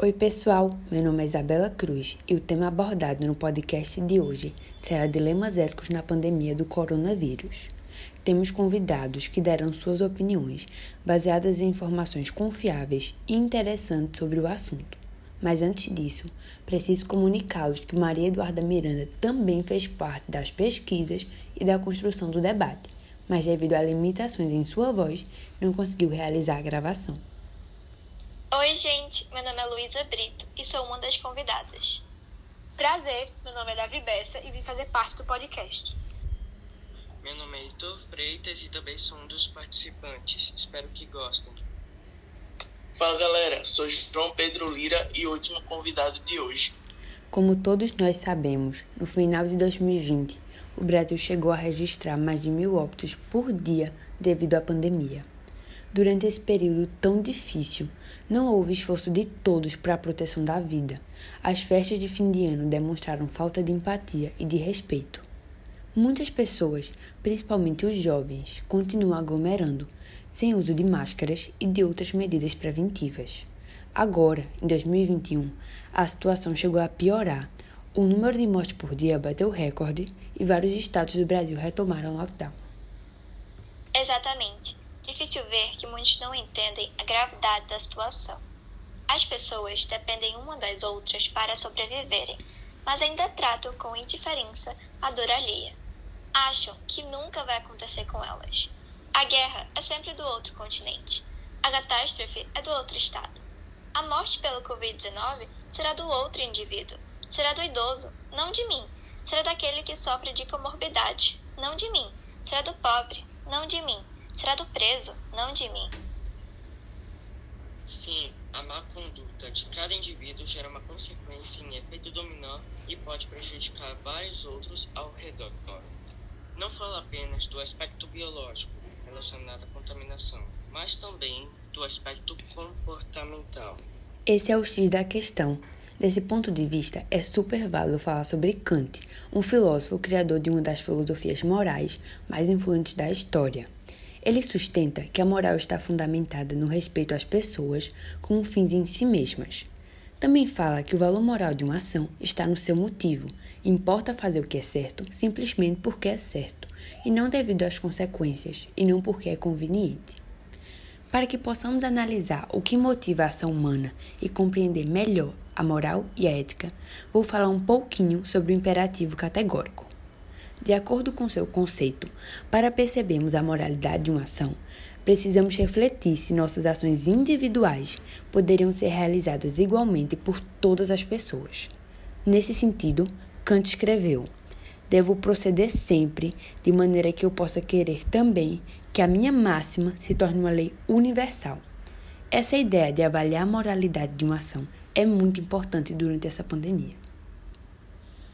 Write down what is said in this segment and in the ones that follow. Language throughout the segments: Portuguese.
Oi, pessoal. Meu nome é Isabela Cruz e o tema abordado no podcast de hoje será dilemas éticos na pandemia do coronavírus. Temos convidados que deram suas opiniões baseadas em informações confiáveis e interessantes sobre o assunto. Mas antes disso, preciso comunicá-los que Maria Eduarda Miranda também fez parte das pesquisas e da construção do debate, mas devido a limitações em sua voz, não conseguiu realizar a gravação. Oi, gente. Meu nome é Luísa Brito e sou uma das convidadas. Prazer, meu nome é Davi Bessa e vim fazer parte do podcast. Meu nome é Heitor Freitas e também sou um dos participantes. Espero que gostem. Fala galera, sou João Pedro Lira e último convidado de hoje. Como todos nós sabemos, no final de 2020, o Brasil chegou a registrar mais de mil óbitos por dia devido à pandemia. Durante esse período tão difícil, não houve esforço de todos para a proteção da vida. As festas de fim de ano demonstraram falta de empatia e de respeito. Muitas pessoas, principalmente os jovens, continuam aglomerando, sem uso de máscaras e de outras medidas preventivas. Agora, em 2021, a situação chegou a piorar. O número de mortes por dia bateu recorde e vários estados do Brasil retomaram o lockdown. Exatamente. Difícil ver que muitos não entendem a gravidade da situação. As pessoas dependem uma das outras para sobreviverem, mas ainda tratam com indiferença a dor alheia. Acham que nunca vai acontecer com elas. A guerra é sempre do outro continente. A catástrofe é do outro estado. A morte pelo Covid-19 será do outro indivíduo. Será do idoso, não de mim. Será daquele que sofre de comorbidade, não de mim. Será do pobre, não de mim será do preso, não de mim. Sim, a má conduta de cada indivíduo gera uma consequência em efeito dominó e pode prejudicar vários outros ao redor. Não falo apenas do aspecto biológico relacionado à contaminação, mas também do aspecto comportamental. Esse é o X da questão. Desse ponto de vista, é super válido falar sobre Kant, um filósofo criador de uma das filosofias morais mais influentes da história. Ele sustenta que a moral está fundamentada no respeito às pessoas como fins em si mesmas. Também fala que o valor moral de uma ação está no seu motivo. Importa fazer o que é certo simplesmente porque é certo, e não devido às consequências, e não porque é conveniente. Para que possamos analisar o que motiva a ação humana e compreender melhor a moral e a ética, vou falar um pouquinho sobre o imperativo categórico. De acordo com seu conceito, para percebermos a moralidade de uma ação, precisamos refletir se nossas ações individuais poderiam ser realizadas igualmente por todas as pessoas. Nesse sentido, Kant escreveu: Devo proceder sempre de maneira que eu possa querer também que a minha máxima se torne uma lei universal. Essa ideia de avaliar a moralidade de uma ação é muito importante durante essa pandemia.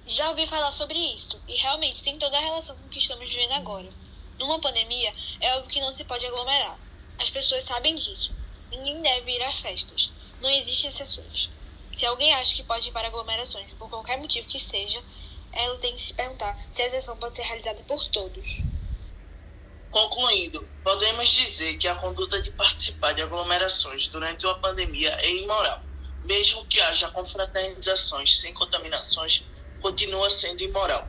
Já ouvi falar sobre isso, e realmente tem toda a relação com o que estamos vivendo agora. Numa pandemia, é óbvio que não se pode aglomerar. As pessoas sabem disso. Ninguém deve ir a festas. Não existem exceções. Se alguém acha que pode ir para aglomerações por qualquer motivo que seja, ela tem que se perguntar se a exceção pode ser realizada por todos. Concluindo, podemos dizer que a conduta de participar de aglomerações durante uma pandemia é imoral, mesmo que haja confraternizações sem contaminações continua sendo imoral.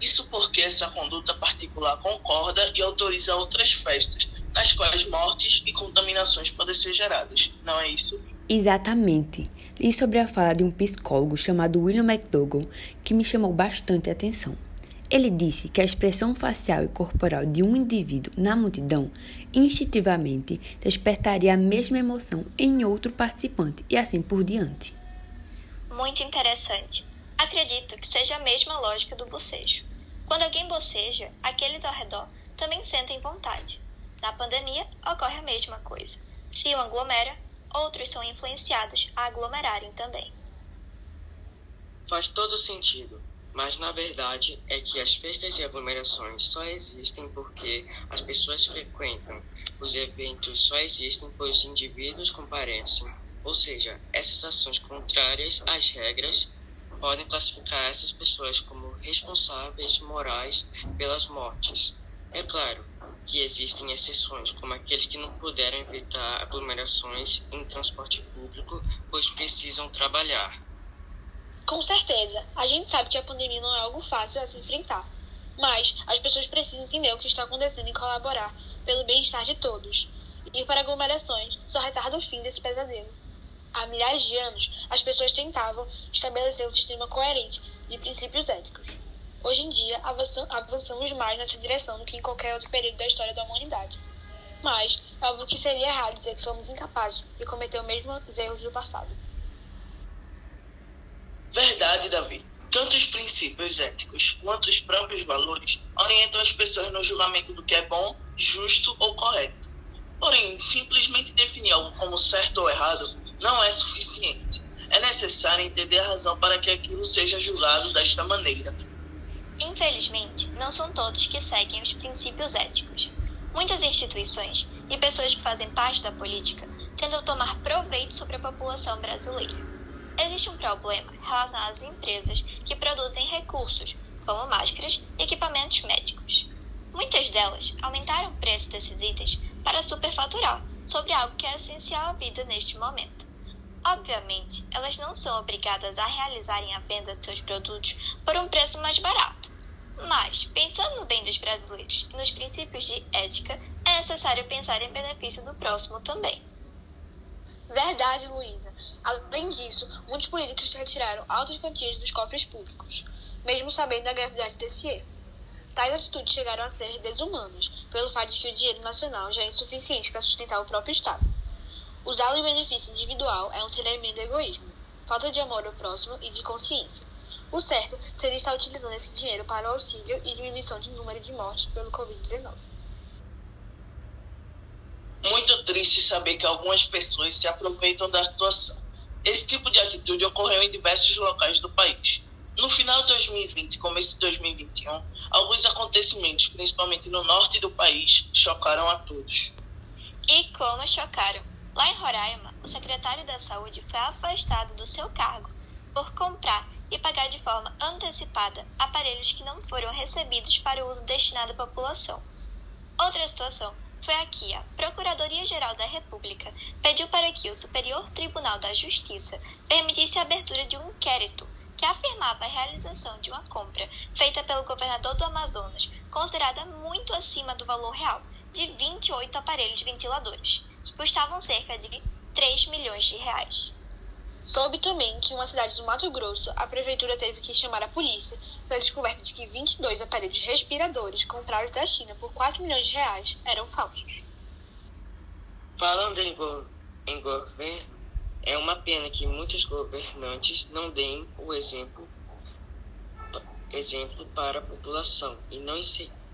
Isso porque essa conduta particular concorda e autoriza outras festas, nas quais mortes e contaminações podem ser geradas. Não é isso? Exatamente. Li sobre a fala de um psicólogo chamado William McDougall que me chamou bastante atenção. Ele disse que a expressão facial e corporal de um indivíduo na multidão instintivamente despertaria a mesma emoção em outro participante e assim por diante. Muito interessante. Acredito que seja a mesma lógica do bocejo. Quando alguém boceja, aqueles ao redor também sentem vontade. Na pandemia, ocorre a mesma coisa. Se um aglomera, outros são influenciados a aglomerarem também. Faz todo sentido, mas na verdade é que as festas e aglomerações só existem porque as pessoas frequentam. Os eventos só existem pois os indivíduos comparecem, ou seja, essas ações contrárias às regras podem classificar essas pessoas como responsáveis morais pelas mortes. É claro, que existem exceções, como aqueles que não puderam evitar aglomerações em transporte público, pois precisam trabalhar. Com certeza, a gente sabe que a pandemia não é algo fácil a se enfrentar, mas as pessoas precisam entender o que está acontecendo e colaborar pelo bem-estar de todos. Ir para aglomerações só retarda o fim desse pesadelo. Há milhares de anos, as pessoas tentavam estabelecer um sistema coerente de princípios éticos. Hoje em dia, avançamos mais nessa direção do que em qualquer outro período da história da humanidade. Mas é óbvio que seria errado dizer que somos incapazes de cometer os mesmos erros do passado. Verdade, Davi. Tanto os princípios éticos quanto os próprios valores orientam as pessoas no julgamento do que é bom, justo ou correto. Porém, simplesmente definir algo como certo ou errado não é suficiente. É necessário entender a razão para que aquilo seja julgado desta maneira Infelizmente, não são todos que seguem os princípios éticos. Muitas instituições e pessoas que fazem parte da política tentam tomar proveito sobre a população brasileira. Existe um problema relacionado às empresas que produzem recursos, como máscaras e equipamentos médicos. Muitas delas aumentaram o preço desses itens para superfaturar sobre algo que é essencial à vida neste momento. Obviamente, elas não são obrigadas a realizarem a venda de seus produtos por um preço mais barato mas, pensando no bem dos brasileiros e nos princípios de ética, é necessário pensar em benefício do próximo também. Verdade, Luísa. Além disso, muitos políticos retiraram altas quantias dos cofres públicos, mesmo sabendo da gravidade desse erro. Tais atitudes chegaram a ser desumanas, pelo fato de que o dinheiro nacional já é insuficiente para sustentar o próprio Estado. Usá-lo em benefício individual é um tremendo egoísmo, falta de amor ao próximo e de consciência. O certo seria estar utilizando esse dinheiro para o auxílio e diminuição de número de mortes pelo Covid-19. Muito triste saber que algumas pessoas se aproveitam da situação. Esse tipo de atitude ocorreu em diversos locais do país. No final de 2020 e começo de 2021, alguns acontecimentos, principalmente no norte do país, chocaram a todos. E como chocaram? Lá em Roraima, o secretário da Saúde foi afastado do seu cargo por comprar e pagar de forma antecipada aparelhos que não foram recebidos para o uso destinado à população. Outra situação foi a que a Procuradoria-Geral da República pediu para que o Superior Tribunal da Justiça permitisse a abertura de um inquérito que afirmava a realização de uma compra feita pelo governador do Amazonas, considerada muito acima do valor real, de 28 aparelhos ventiladores, que custavam cerca de 3 milhões de reais. Soube também que em uma cidade do Mato Grosso, a prefeitura teve que chamar a polícia pela descoberta de que 22 aparelhos respiradores comprados da China por 4 milhões de reais eram falsos. Falando em, go em governo, é uma pena que muitos governantes não deem o exemplo, exemplo para a população e não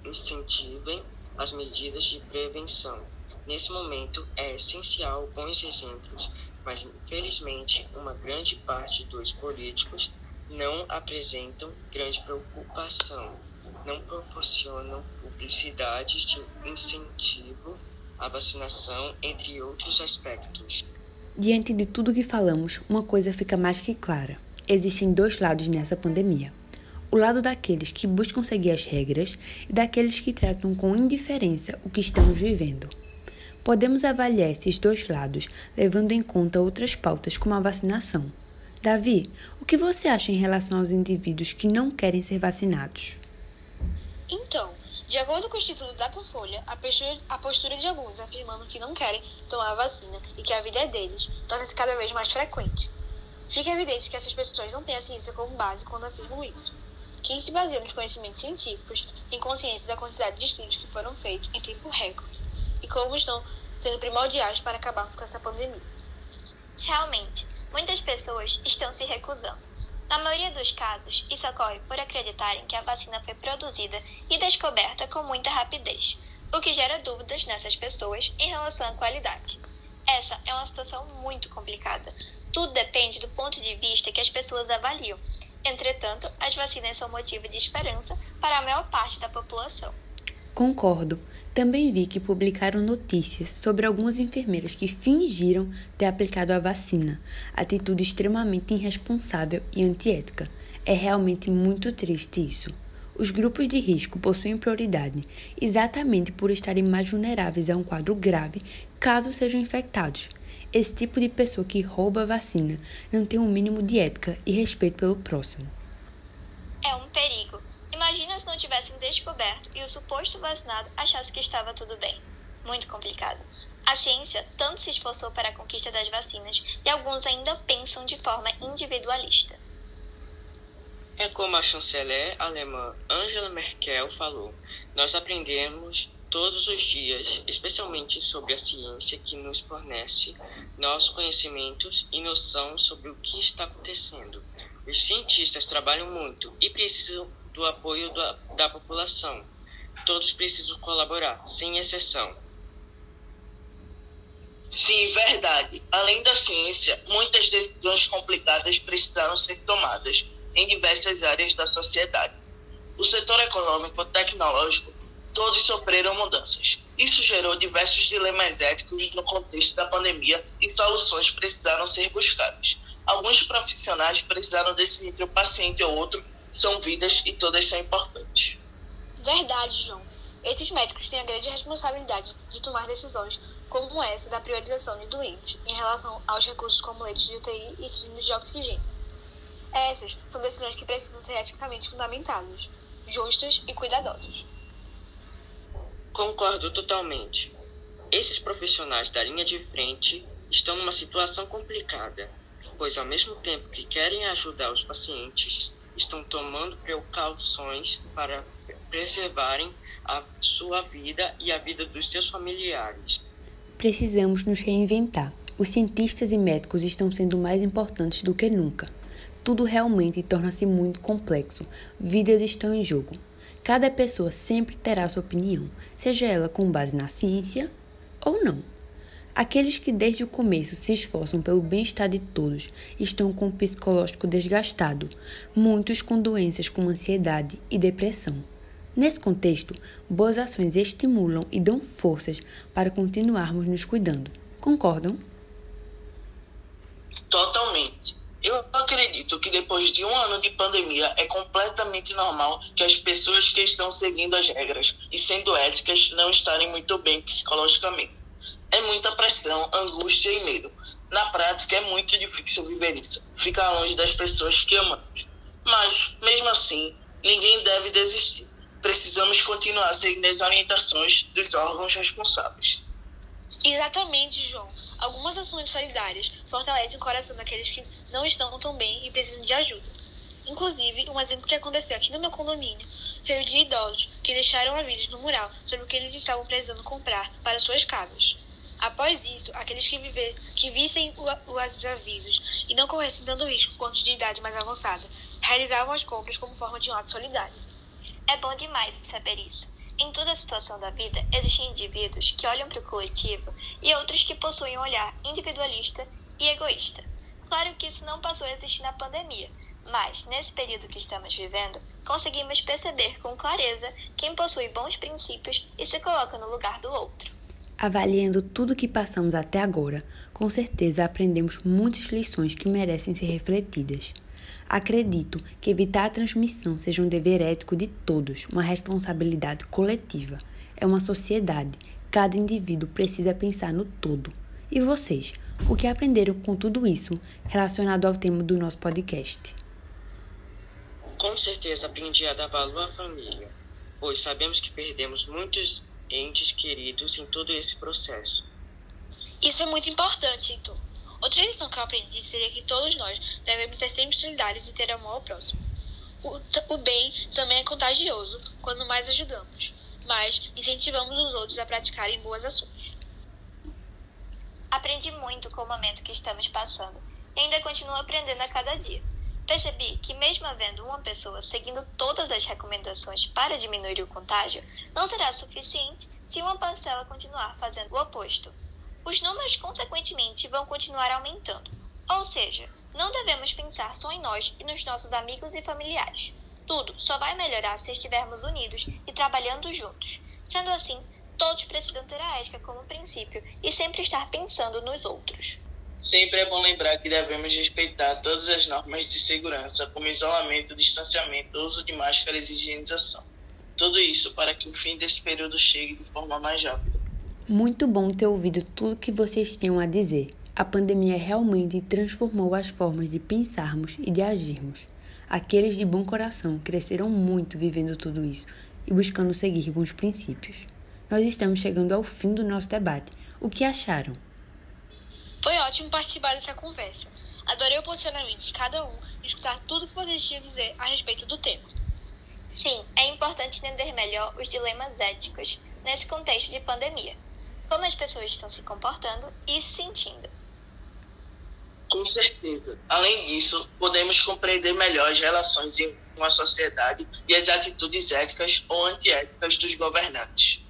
incentivem as medidas de prevenção. Nesse momento, é essencial bons exemplos mas infelizmente uma grande parte dos políticos não apresentam grande preocupação, não proporcionam publicidade de incentivo à vacinação, entre outros aspectos. Diante de tudo que falamos, uma coisa fica mais que clara: existem dois lados nessa pandemia. O lado daqueles que buscam seguir as regras e daqueles que tratam com indiferença o que estamos vivendo. Podemos avaliar esses dois lados levando em conta outras pautas como a vacinação. Davi, o que você acha em relação aos indivíduos que não querem ser vacinados? Então, de acordo com o Instituto Datafolha, a postura, a postura de alguns afirmando que não querem tomar a vacina e que a vida é deles torna-se cada vez mais frequente. Fica evidente que essas pessoas não têm a ciência como base quando afirmam isso. Quem se baseia nos conhecimentos científicos tem consciência da quantidade de estudos que foram feitos em tempo recorde e como estão sendo primordiais para acabar com essa pandemia. Realmente, muitas pessoas estão se recusando. Na maioria dos casos, isso ocorre por acreditarem que a vacina foi produzida e descoberta com muita rapidez, o que gera dúvidas nessas pessoas em relação à qualidade. Essa é uma situação muito complicada. Tudo depende do ponto de vista que as pessoas avaliam. Entretanto, as vacinas são motivo de esperança para a maior parte da população. Concordo. Também vi que publicaram notícias sobre algumas enfermeiras que fingiram ter aplicado a vacina, atitude extremamente irresponsável e antiética. É realmente muito triste isso. Os grupos de risco possuem prioridade exatamente por estarem mais vulneráveis a um quadro grave caso sejam infectados. Esse tipo de pessoa que rouba a vacina não tem um mínimo de ética e respeito pelo próximo. É um perigo. Imagina se não tivessem descoberto e o suposto vacinado achasse que estava tudo bem. Muito complicado. A ciência tanto se esforçou para a conquista das vacinas e alguns ainda pensam de forma individualista. É como a chanceler alemã Angela Merkel falou: nós aprendemos todos os dias, especialmente sobre a ciência que nos fornece nossos conhecimentos e noção sobre o que está acontecendo. Os cientistas trabalham muito e precisam do apoio da, da população. Todos precisam colaborar, sem exceção. Sim, verdade. Além da ciência, muitas decisões complicadas precisaram ser tomadas em diversas áreas da sociedade. O setor econômico, tecnológico, todos sofreram mudanças. Isso gerou diversos dilemas éticos no contexto da pandemia e soluções precisaram ser buscadas. Alguns profissionais precisaram decidir entre um paciente ou outro, são vidas e todas são importantes. Verdade, João. Esses médicos têm a grande responsabilidade de tomar decisões como essa da priorização de doentes em relação aos recursos como leitos de UTI e cilindros de oxigênio. Essas são decisões que precisam ser eticamente fundamentadas, justas e cuidadosas. Concordo totalmente. Esses profissionais da linha de frente estão numa situação complicada, pois ao mesmo tempo que querem ajudar os pacientes, estão tomando precauções para preservarem a sua vida e a vida dos seus familiares. Precisamos nos reinventar. Os cientistas e médicos estão sendo mais importantes do que nunca tudo realmente torna-se muito complexo. Vidas estão em jogo. Cada pessoa sempre terá sua opinião, seja ela com base na ciência ou não. Aqueles que desde o começo se esforçam pelo bem-estar de todos estão com o psicológico desgastado, muitos com doenças como ansiedade e depressão. Nesse contexto, boas ações estimulam e dão forças para continuarmos nos cuidando. Concordam? Totalmente. Eu acredito que depois de um ano de pandemia é completamente normal que as pessoas que estão seguindo as regras e sendo éticas não estarem muito bem psicologicamente. É muita pressão, angústia e medo. Na prática é muito difícil viver isso, ficar longe das pessoas que amamos. Mas, mesmo assim, ninguém deve desistir. Precisamos continuar seguindo as orientações dos órgãos responsáveis. Exatamente, João. Algumas ações solidárias fortalecem o coração daqueles que não estão tão bem e precisam de ajuda. Inclusive, um exemplo que aconteceu aqui no meu condomínio foi o de idosos que deixaram avisos no mural sobre o que eles estavam precisando comprar para suas casas. Após isso, aqueles que, viver, que vissem os avisos e não corressem dando risco quanto de idade mais avançada, realizavam as compras como forma de um ato solidário. É bom demais saber isso. Em toda a situação da vida, existem indivíduos que olham para o coletivo e outros que possuem um olhar individualista e egoísta. Claro que isso não passou a existir na pandemia, mas nesse período que estamos vivendo, conseguimos perceber com clareza quem possui bons princípios e se coloca no lugar do outro. Avaliando tudo o que passamos até agora, com certeza aprendemos muitas lições que merecem ser refletidas. Acredito que evitar a transmissão seja um dever ético de todos, uma responsabilidade coletiva. É uma sociedade. Cada indivíduo precisa pensar no todo. E vocês, o que aprenderam com tudo isso relacionado ao tema do nosso podcast? Com certeza aprendi a dar valor à família, pois sabemos que perdemos muitos entes queridos em todo esse processo. Isso é muito importante, Heitor. Outra lição que eu aprendi seria que todos nós devemos ser sempre solidários e ter amor ao próximo. O, o bem também é contagioso quando mais ajudamos, mas incentivamos os outros a praticarem boas ações. Aprendi muito com o momento que estamos passando e ainda continuo aprendendo a cada dia. Percebi que, mesmo havendo uma pessoa seguindo todas as recomendações para diminuir o contágio, não será suficiente se uma parcela continuar fazendo o oposto os números, consequentemente, vão continuar aumentando. Ou seja, não devemos pensar só em nós e nos nossos amigos e familiares. Tudo só vai melhorar se estivermos unidos e trabalhando juntos. Sendo assim, todos precisam ter a ética como princípio e sempre estar pensando nos outros. Sempre é bom lembrar que devemos respeitar todas as normas de segurança, como isolamento, distanciamento, uso de máscaras e higienização. Tudo isso para que o fim desse período chegue de forma mais rápida. Muito bom ter ouvido tudo que vocês tinham a dizer. A pandemia realmente transformou as formas de pensarmos e de agirmos. Aqueles de bom coração cresceram muito vivendo tudo isso e buscando seguir bons princípios. Nós estamos chegando ao fim do nosso debate. O que acharam? Foi ótimo participar dessa conversa. Adorei o posicionamento de cada um e escutar tudo que vocês tinham a dizer a respeito do tema. Sim, é importante entender melhor os dilemas éticos nesse contexto de pandemia. Como as pessoas estão se comportando e se sentindo. Com certeza. Além disso, podemos compreender melhor as relações em uma sociedade e as atitudes éticas ou antiéticas dos governantes.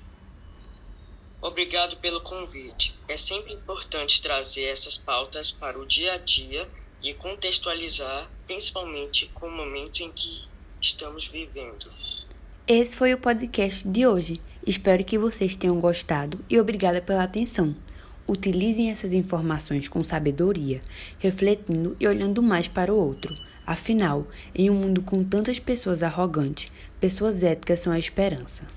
Obrigado pelo convite. É sempre importante trazer essas pautas para o dia a dia e contextualizar, principalmente com o momento em que estamos vivendo. Esse foi o podcast de hoje. Espero que vocês tenham gostado e obrigada pela atenção. Utilizem essas informações com sabedoria, refletindo e olhando mais para o outro. Afinal, em um mundo com tantas pessoas arrogantes, pessoas éticas são a esperança.